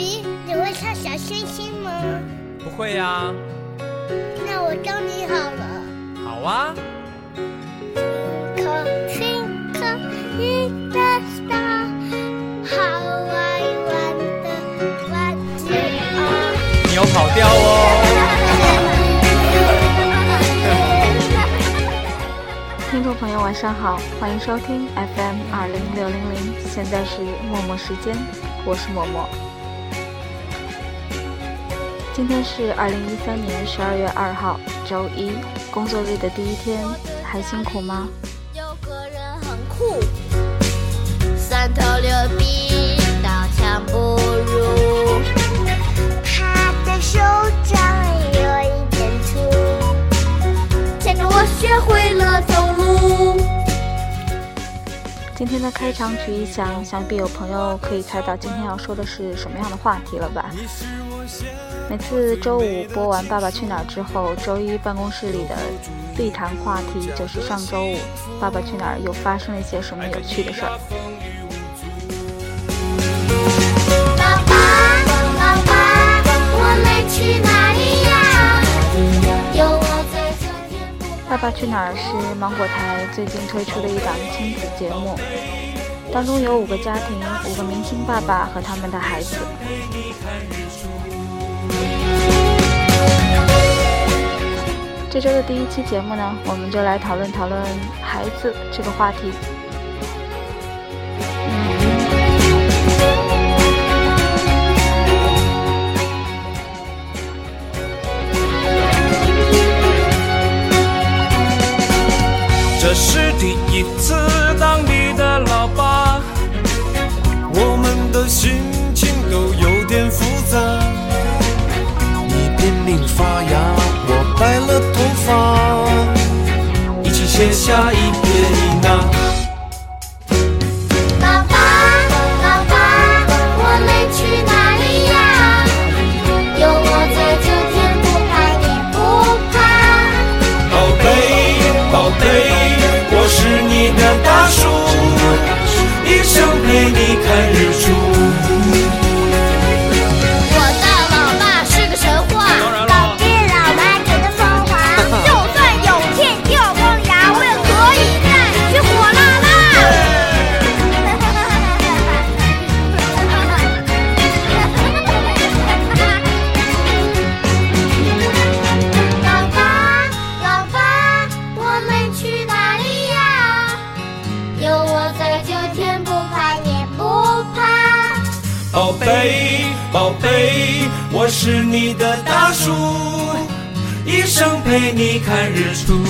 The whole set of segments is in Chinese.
比，你会唱小星星吗？不会呀。那我教你好了。好啊。你有跑调哦。听众朋友，晚上好，欢迎收听 FM 二零六零零，现在是默默时间，我是默默。今天是二零一三年十二月二号，周一，工作日的第一天，还辛苦吗？有个人很酷，三头六臂，刀枪不入，他的手掌有一点粗，牵着我学会了走路。今天的开场曲一响，想必有朋友可以猜到今天要说的是什么样的话题了吧？每次周五播完《爸爸去哪儿》之后，周一办公室里的必谈话题就是上周五《爸爸去哪儿》又发生了一些什么有趣的事儿。爸爸，爸爸，我们去哪爸爸去哪儿》是芒果台最近推出的一档亲子节目，当中有五个家庭，五个明星爸爸和他们的孩子。这周的第一期节目呢，我们就来讨论讨论孩子这个话题。写下一撇一捺。的大树，一生陪你看日出。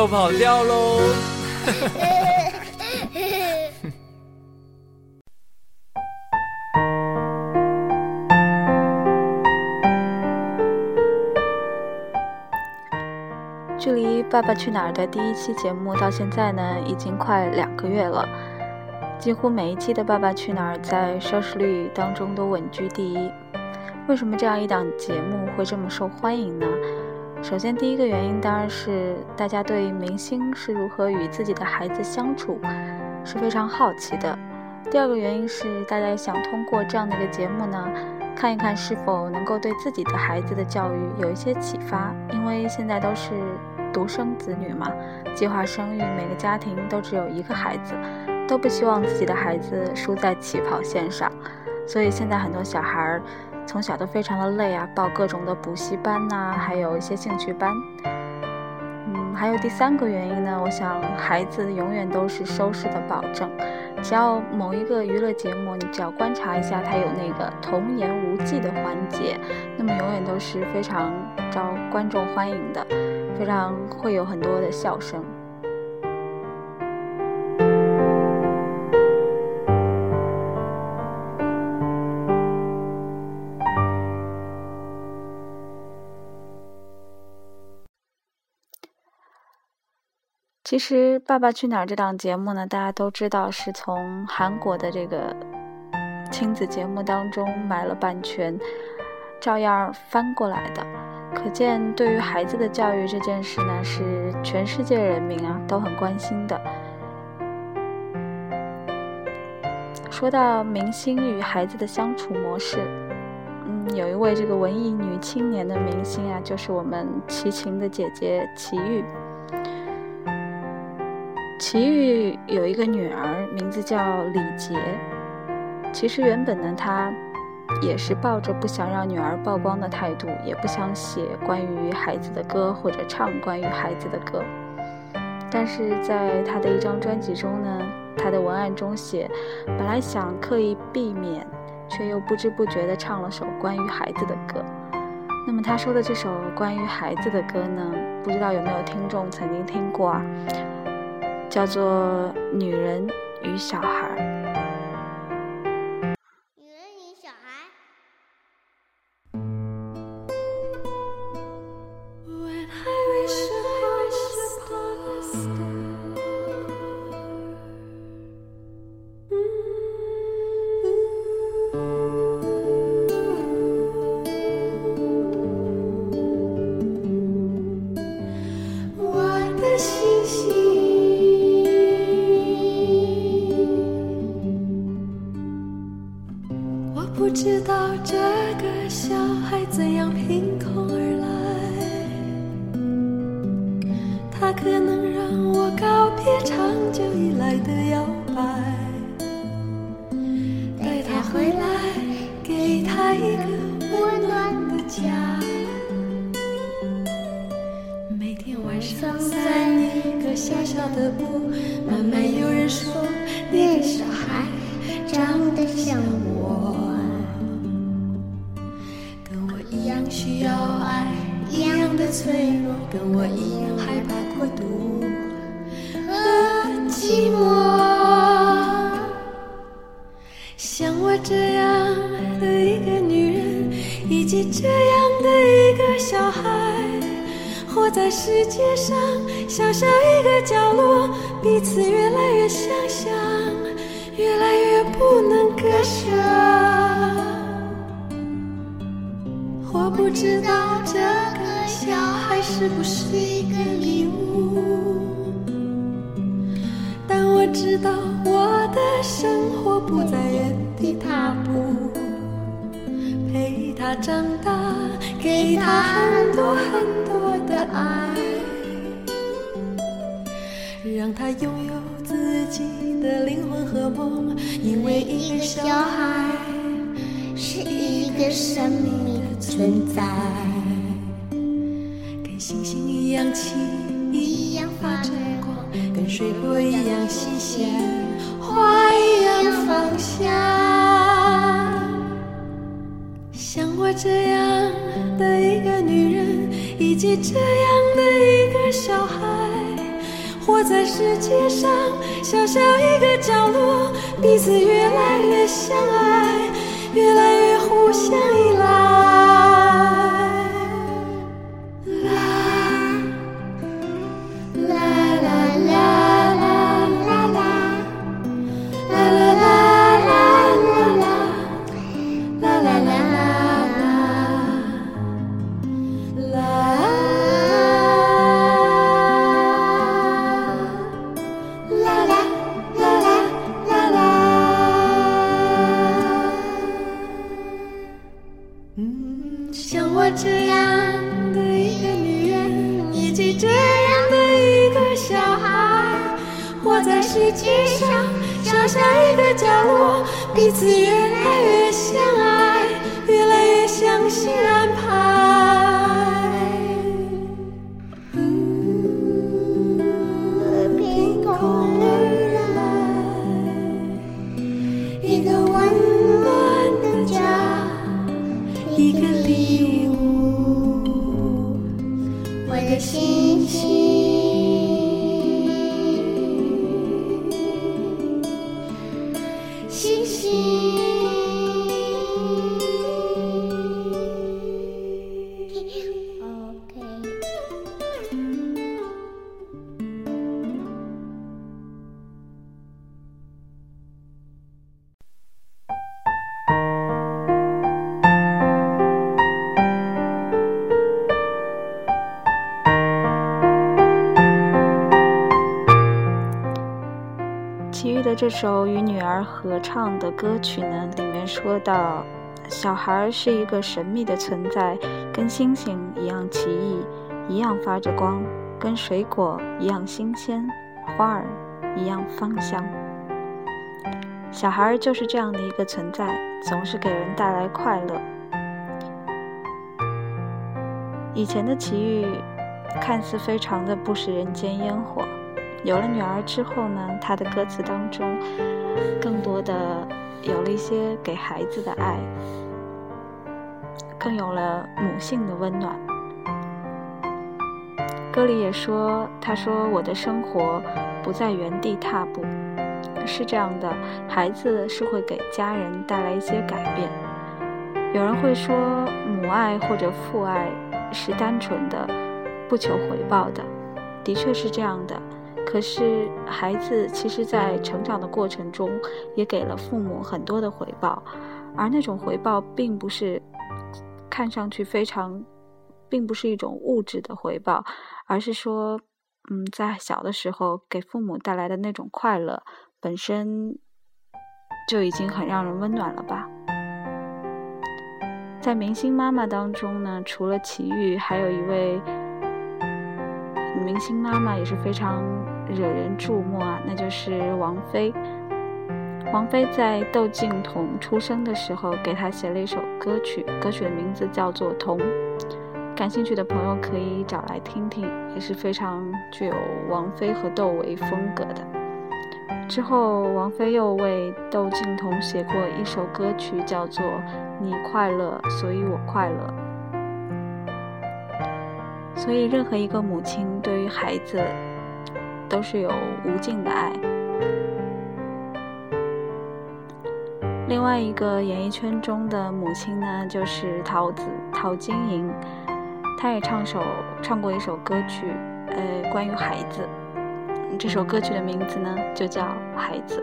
又跑掉喽！距离《爸爸去哪儿》的第一期节目到现在呢，已经快两个月了。几乎每一期的《爸爸去哪儿》在收视率当中都稳居第一。为什么这样一档节目会这么受欢迎呢？首先，第一个原因当然是大家对明星是如何与自己的孩子相处是非常好奇的。第二个原因是，大家想通过这样的一个节目呢，看一看是否能够对自己的孩子的教育有一些启发。因为现在都是独生子女嘛，计划生育，每个家庭都只有一个孩子，都不希望自己的孩子输在起跑线上，所以现在很多小孩儿从小都非常的累啊，报各种的补习班呐，还有一些兴趣班。嗯，还有第三个原因呢，我想孩子永远都是收视的保证。只要某一个娱乐节目，你只要观察一下，它有那个童言无忌的环节，那么永远都是非常招观众欢迎的，非常会有很多的笑声。其实《爸爸去哪儿》这档节目呢，大家都知道是从韩国的这个亲子节目当中买了版权，照样翻过来的。可见，对于孩子的教育这件事呢，是全世界人民啊都很关心的。说到明星与孩子的相处模式，嗯，有一位这个文艺女青年的明星啊，就是我们齐秦的姐姐齐豫。齐豫有一个女儿，名字叫李洁。其实原本呢，她也是抱着不想让女儿曝光的态度，也不想写关于孩子的歌或者唱关于孩子的歌。但是在她的一张专辑中呢，她的文案中写，本来想刻意避免，却又不知不觉地唱了首关于孩子的歌。那么她说的这首关于孩子的歌呢，不知道有没有听众曾经听过啊？叫做《女人与小孩》。不知道这个小孩怎样凭空而来，他可能让我告别长久以来的摇摆。带他回来，给他一个温暖的家。每天晚上散一个小小的步，慢慢有人说，那个小孩长得像我。脆弱，跟我一样害怕孤独和寂寞。像我这样的一个女人，以及这样的一个小孩，活在世界上，小小一个角落，彼此越来越相像，越来越不能割舍。我不知道这个。小孩是不是一个礼物，但我知道我的生活不在原地踏步，陪他长大，给他很多很多。的爱，让他拥有自己的灵魂和梦。因为一个小孩是一个生命的存在，一样轻，一样发着光，跟水果一样新鲜，花一样芳香。像我这样的一个女人。以及这样的一个小孩，活在世界上小小一个角落，彼此越来越相爱，越来越互相依赖。在星星。这首与女儿合唱的歌曲呢，里面说到，小孩是一个神秘的存在，跟星星一样奇异，一样发着光，跟水果一样新鲜，花儿一样芳香。小孩就是这样的一个存在，总是给人带来快乐。以前的奇遇看似非常的不食人间烟火。有了女儿之后呢，她的歌词当中更多的有了一些给孩子的爱，更有了母性的温暖。歌里也说：“他说我的生活不在原地踏步，是这样的，孩子是会给家人带来一些改变。有人会说母爱或者父爱是单纯的，不求回报的，的确是这样的。”可是，孩子其实，在成长的过程中，也给了父母很多的回报，而那种回报，并不是看上去非常，并不是一种物质的回报，而是说，嗯，在小的时候给父母带来的那种快乐，本身就已经很让人温暖了吧。在明星妈妈当中呢，除了齐豫，还有一位明星妈妈也是非常。惹人注目啊，那就是王菲。王菲在窦靖童出生的时候，给他写了一首歌曲，歌曲的名字叫做《童》。感兴趣的朋友可以找来听听，也是非常具有王菲和窦唯风格的。之后，王菲又为窦靖童写过一首歌曲，叫做《你快乐，所以我快乐》。所以，任何一个母亲对于孩子。都是有无尽的爱。另外一个演艺圈中的母亲呢，就是桃子陶晶莹，她也唱首唱过一首歌曲，呃，关于孩子。这首歌曲的名字呢，就叫《孩子》。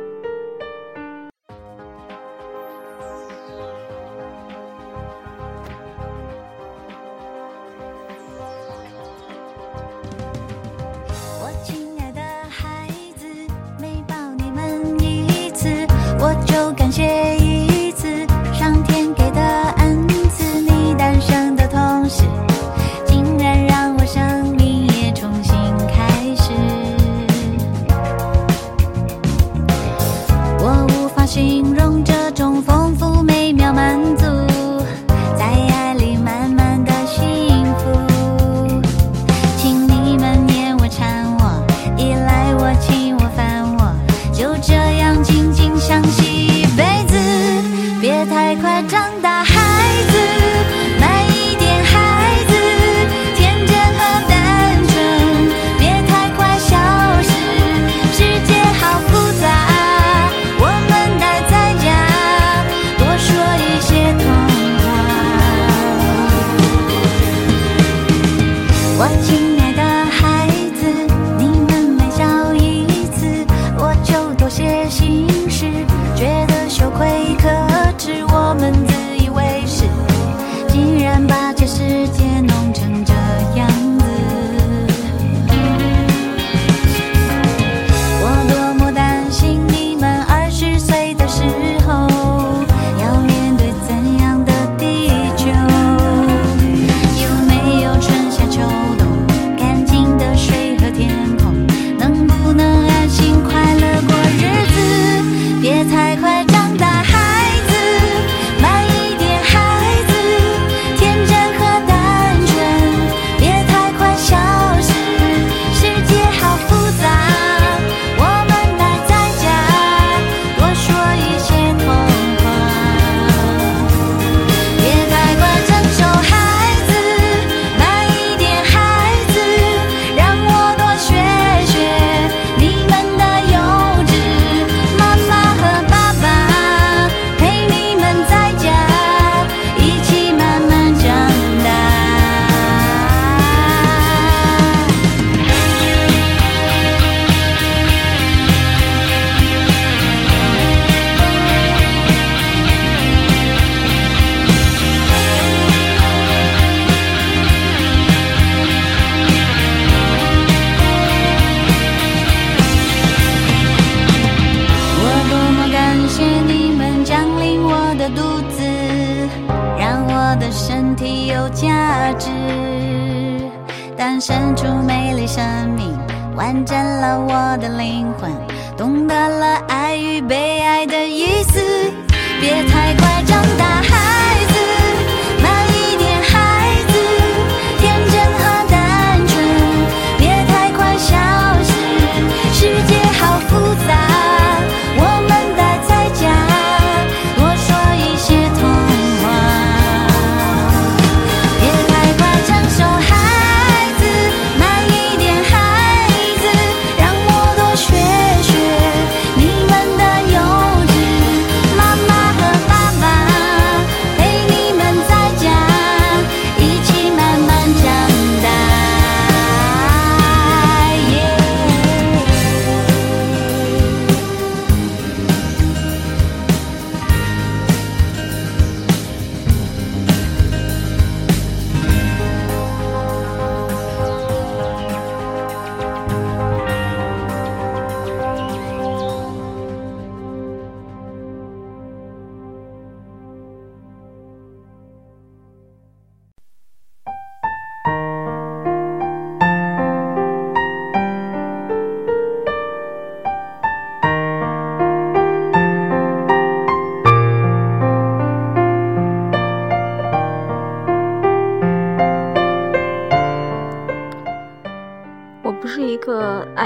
诞生出美丽生命，完整了我的灵魂，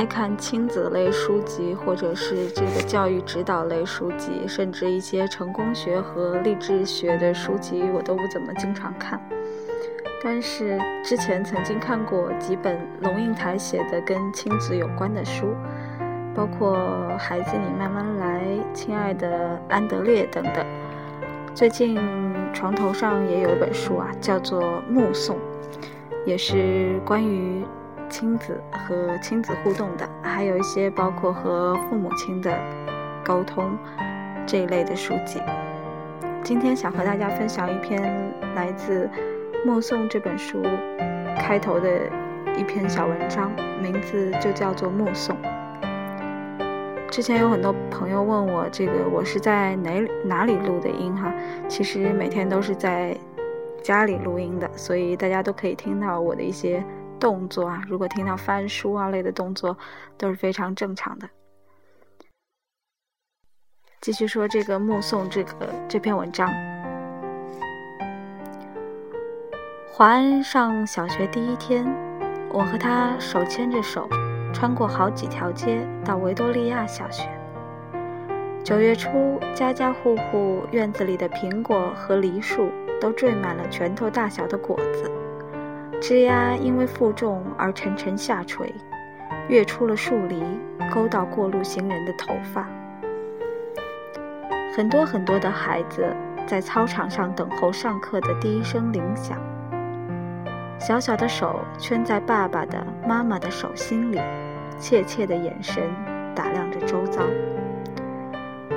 爱看亲子类书籍，或者是这个教育指导类书籍，甚至一些成功学和励志学的书籍，我都不怎么经常看。但是之前曾经看过几本龙应台写的跟亲子有关的书，包括《孩子你慢慢来》《亲爱的安德烈》等等。最近床头上也有一本书啊，叫做《目送》，也是关于亲子和亲子互动的，还有一些包括和父母亲的沟通这一类的书籍。今天想和大家分享一篇来自《目送》这本书开头的一篇小文章，名字就叫做《目送》。之前有很多朋友问我，这个我是在哪哪里录的音哈？其实每天都是在家里录音的，所以大家都可以听到我的一些动作啊。如果听到翻书啊类的动作，都是非常正常的。继续说这个目送这个这篇文章。华安上小学第一天，我和他手牵着手，穿过好几条街到维多利亚小学。九月初，家家户户院子里的苹果和梨树都缀满了拳头大小的果子，枝丫因为负重而沉沉下垂，跃出了树篱，勾到过路行人的头发。很多很多的孩子在操场上等候上课的第一声铃响。小小的手圈在爸爸的、妈妈的手心里，怯怯的眼神打量着周遭。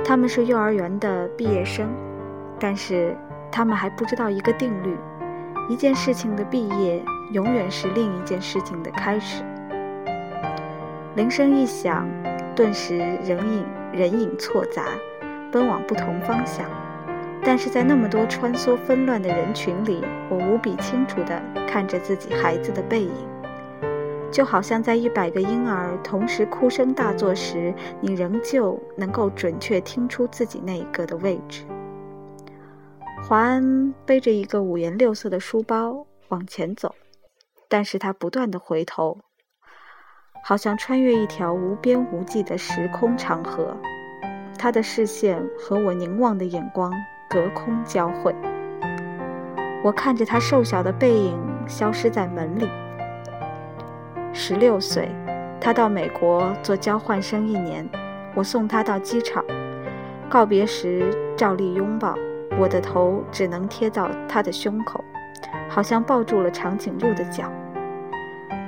他们是幼儿园的毕业生，但是他们还不知道一个定律：一件事情的毕业，永远是另一件事情的开始。铃声一响，顿时人影人影错杂，奔往不同方向。但是在那么多穿梭纷乱的人群里，我无比清楚地看着自己孩子的背影，就好像在一百个婴儿同时哭声大作时，你仍旧能够准确听出自己那一个的位置。华安背着一个五颜六色的书包往前走，但是他不断地回头，好像穿越一条无边无际的时空长河，他的视线和我凝望的眼光。隔空交汇，我看着他瘦小的背影消失在门里。十六岁，他到美国做交换生一年，我送他到机场，告别时照例拥抱，我的头只能贴到他的胸口，好像抱住了长颈鹿的脚。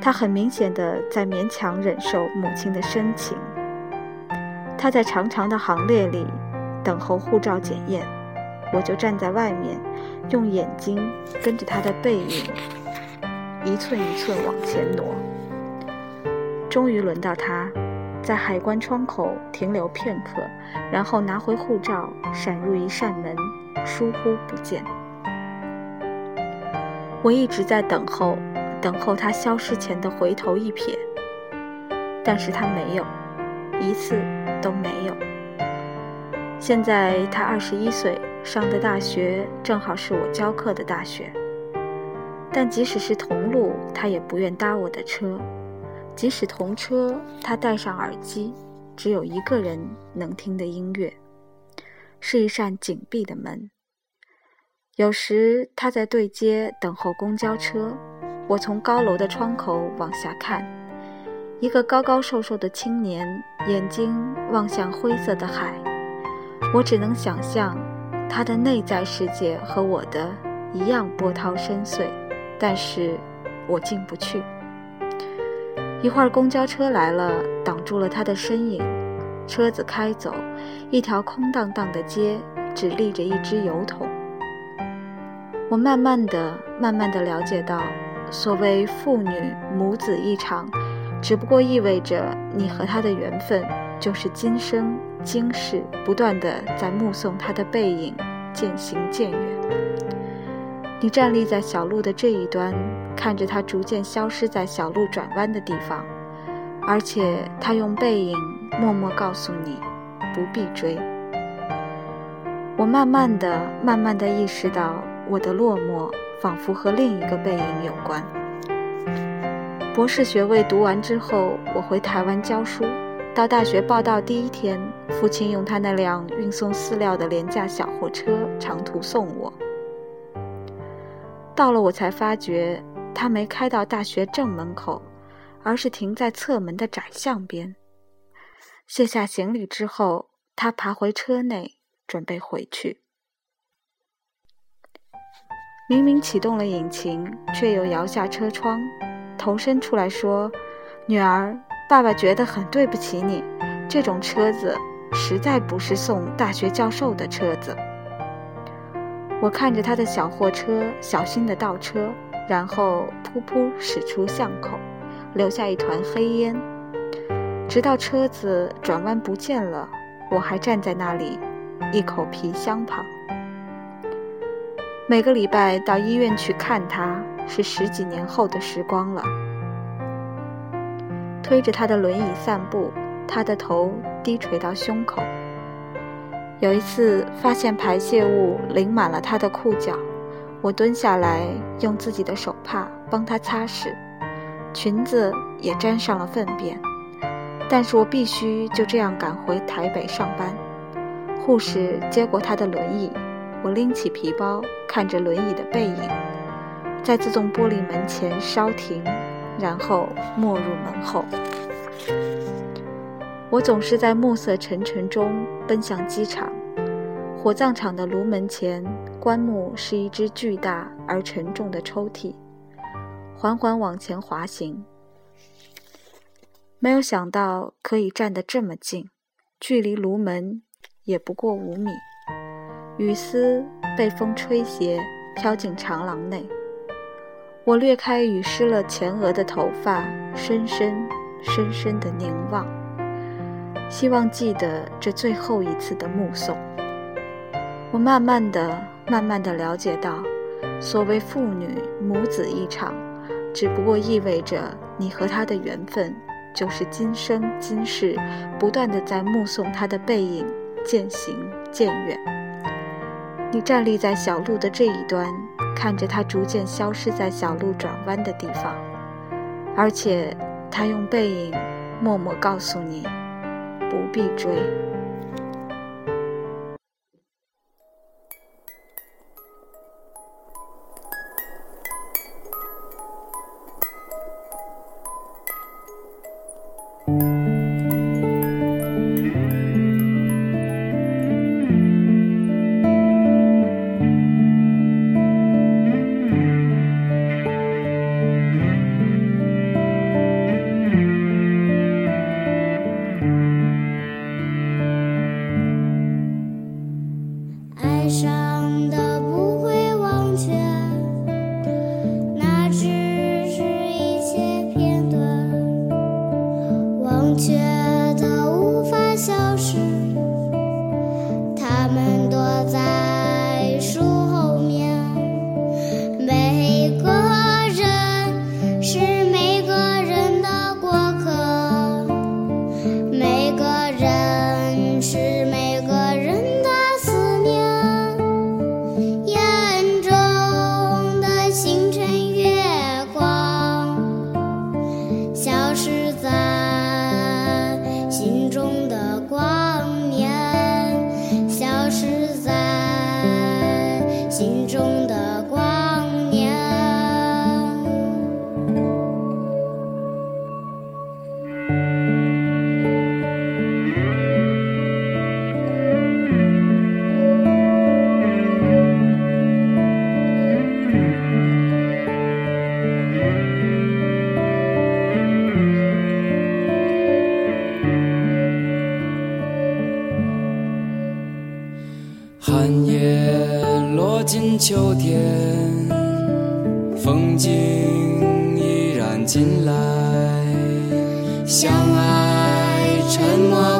他很明显的在勉强忍受母亲的深情。他在长长的行列里等候护照检验。我就站在外面，用眼睛跟着他的背影，一寸一寸往前挪。终于轮到他，在海关窗口停留片刻，然后拿回护照，闪入一扇门，疏忽不见。我一直在等候，等候他消失前的回头一瞥，但是他没有，一次都没有。现在他二十一岁，上的大学正好是我教课的大学。但即使是同路，他也不愿搭我的车；即使同车，他戴上耳机，只有一个人能听的音乐，是一扇紧闭的门。有时他在对街等候公交车，我从高楼的窗口往下看，一个高高瘦瘦的青年，眼睛望向灰色的海。我只能想象，他的内在世界和我的一样波涛深邃，但是我进不去。一会儿公交车来了，挡住了他的身影，车子开走，一条空荡荡的街，只立着一只油桶。我慢慢的、慢慢的了解到，所谓父女母子一场，只不过意味着你和他的缘分，就是今生今世不断的在目送他的背影渐行渐远。你站立在小路的这一端，看着他逐渐消失在小路转弯的地方，而且他用背影默默告诉你，不必追。我慢慢的、慢慢的意识到。我的落寞仿佛和另一个背影有关。博士学位读完之后，我回台湾教书。到大学报到第一天，父亲用他那辆运送饲料的廉价小货车长途送我。到了，我才发觉他没开到大学正门口，而是停在侧门的窄巷边。卸下行李之后，他爬回车内，准备回去。明明启动了引擎，却又摇下车窗，头伸出来说：“女儿，爸爸觉得很对不起你。这种车子实在不是送大学教授的车子。”我看着他的小货车小心地倒车，然后噗噗驶出巷口，留下一团黑烟。直到车子转弯不见了，我还站在那里，一口皮箱旁。每个礼拜到医院去看他，是十几年后的时光了。推着他的轮椅散步，他的头低垂到胸口。有一次发现排泄物淋满了他的裤脚，我蹲下来用自己的手帕帮他擦拭，裙子也沾上了粪便。但是我必须就这样赶回台北上班。护士接过他的轮椅。我拎起皮包，看着轮椅的背影，在自动玻璃门前稍停，然后没入门后。我总是在暮色沉沉中奔向机场。火葬场的炉门前，棺木是一只巨大而沉重的抽屉，缓缓往前滑行。没有想到可以站得这么近，距离炉门也不过五米。雨丝被风吹斜，飘进长廊内。我掠开雨湿了前额的头发，深深、深深的凝望，希望记得这最后一次的目送。我慢慢的、慢慢的了解到，所谓父女母子一场，只不过意味着你和他的缘分，就是今生今世，不断的在目送他的背影渐行渐远。你站立在小路的这一端，看着他逐渐消失在小路转弯的地方，而且他用背影默默告诉你，不必追。秋天，风景依然进来。相爱沉默。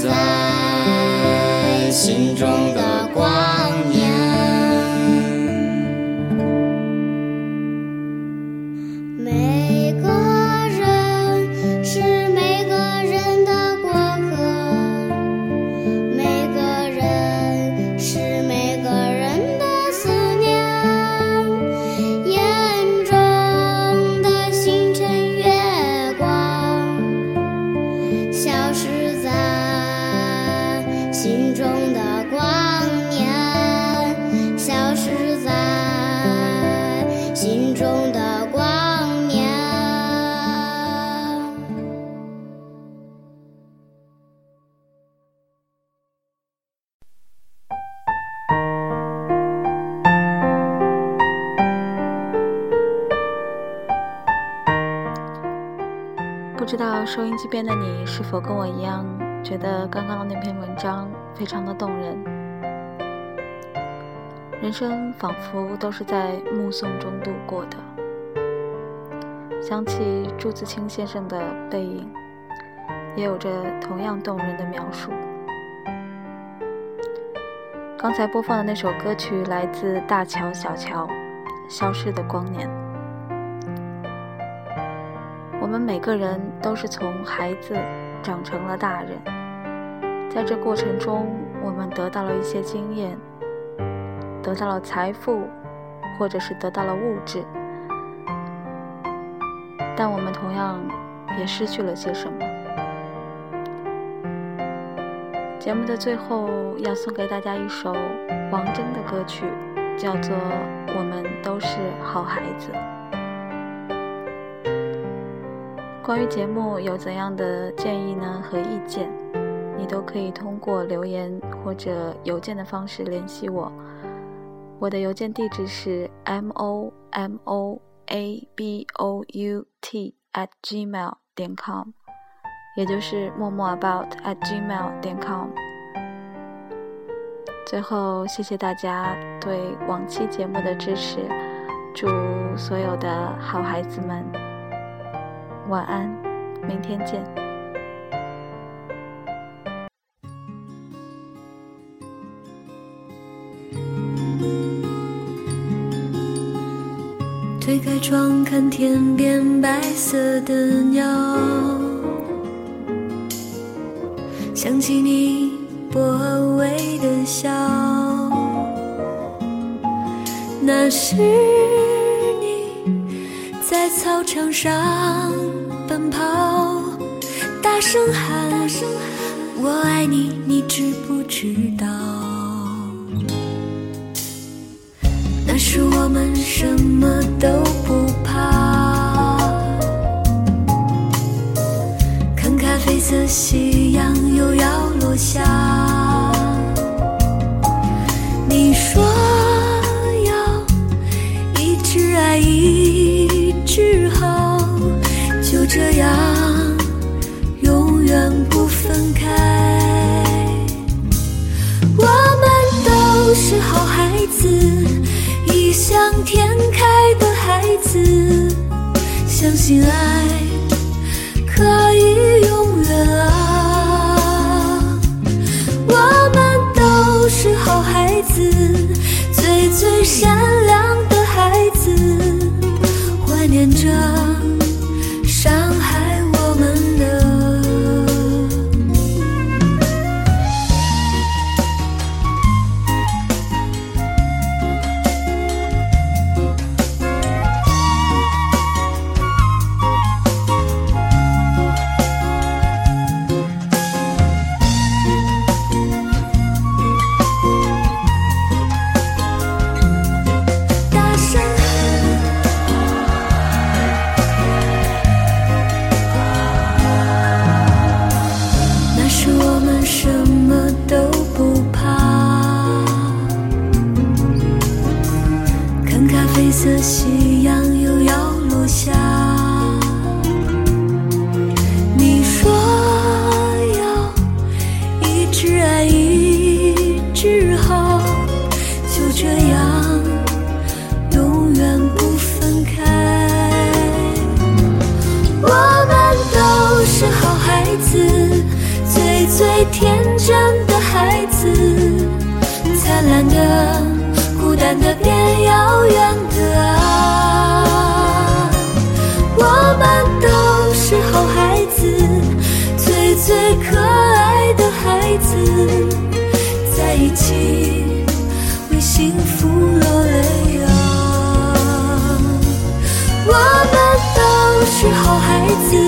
在心中的收音机边的你是否跟我一样，觉得刚刚的那篇文章非常的动人。人生仿佛都是在目送中度过的。想起朱自清先生的《背影》，也有着同样动人的描述。刚才播放的那首歌曲来自大乔小乔，《消失的光年》。我们每个人都是从孩子长成了大人，在这过程中，我们得到了一些经验，得到了财富，或者是得到了物质，但我们同样也失去了些什么。节目的最后要送给大家一首王铮的歌曲，叫做《我们都是好孩子》。关于节目有怎样的建议呢和意见，你都可以通过留言或者邮件的方式联系我。我的邮件地址是 m o m o a b o u t at gmail 点 com，也就是默默 about at gmail 点 com。最后，谢谢大家对往期节目的支持，祝所有的好孩子们晚安，明天见。推开窗看天边白色的鸟，想起你薄微的笑，那是你在操场上奔跑，大声喊大声喊我爱你，你知不知道？那时我们什么都不怕，看咖啡色夕阳又要落下。你说分开我们都是好孩子异想天开的孩子相信爱可以永远啊。我们都是好孩子最最善好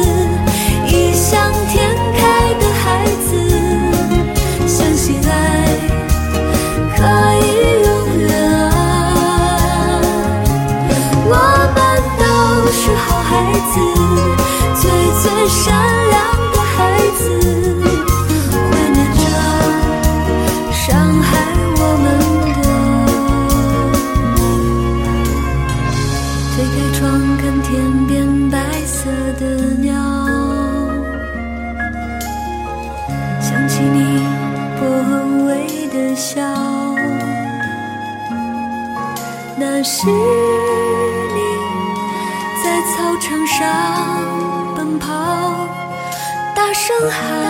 大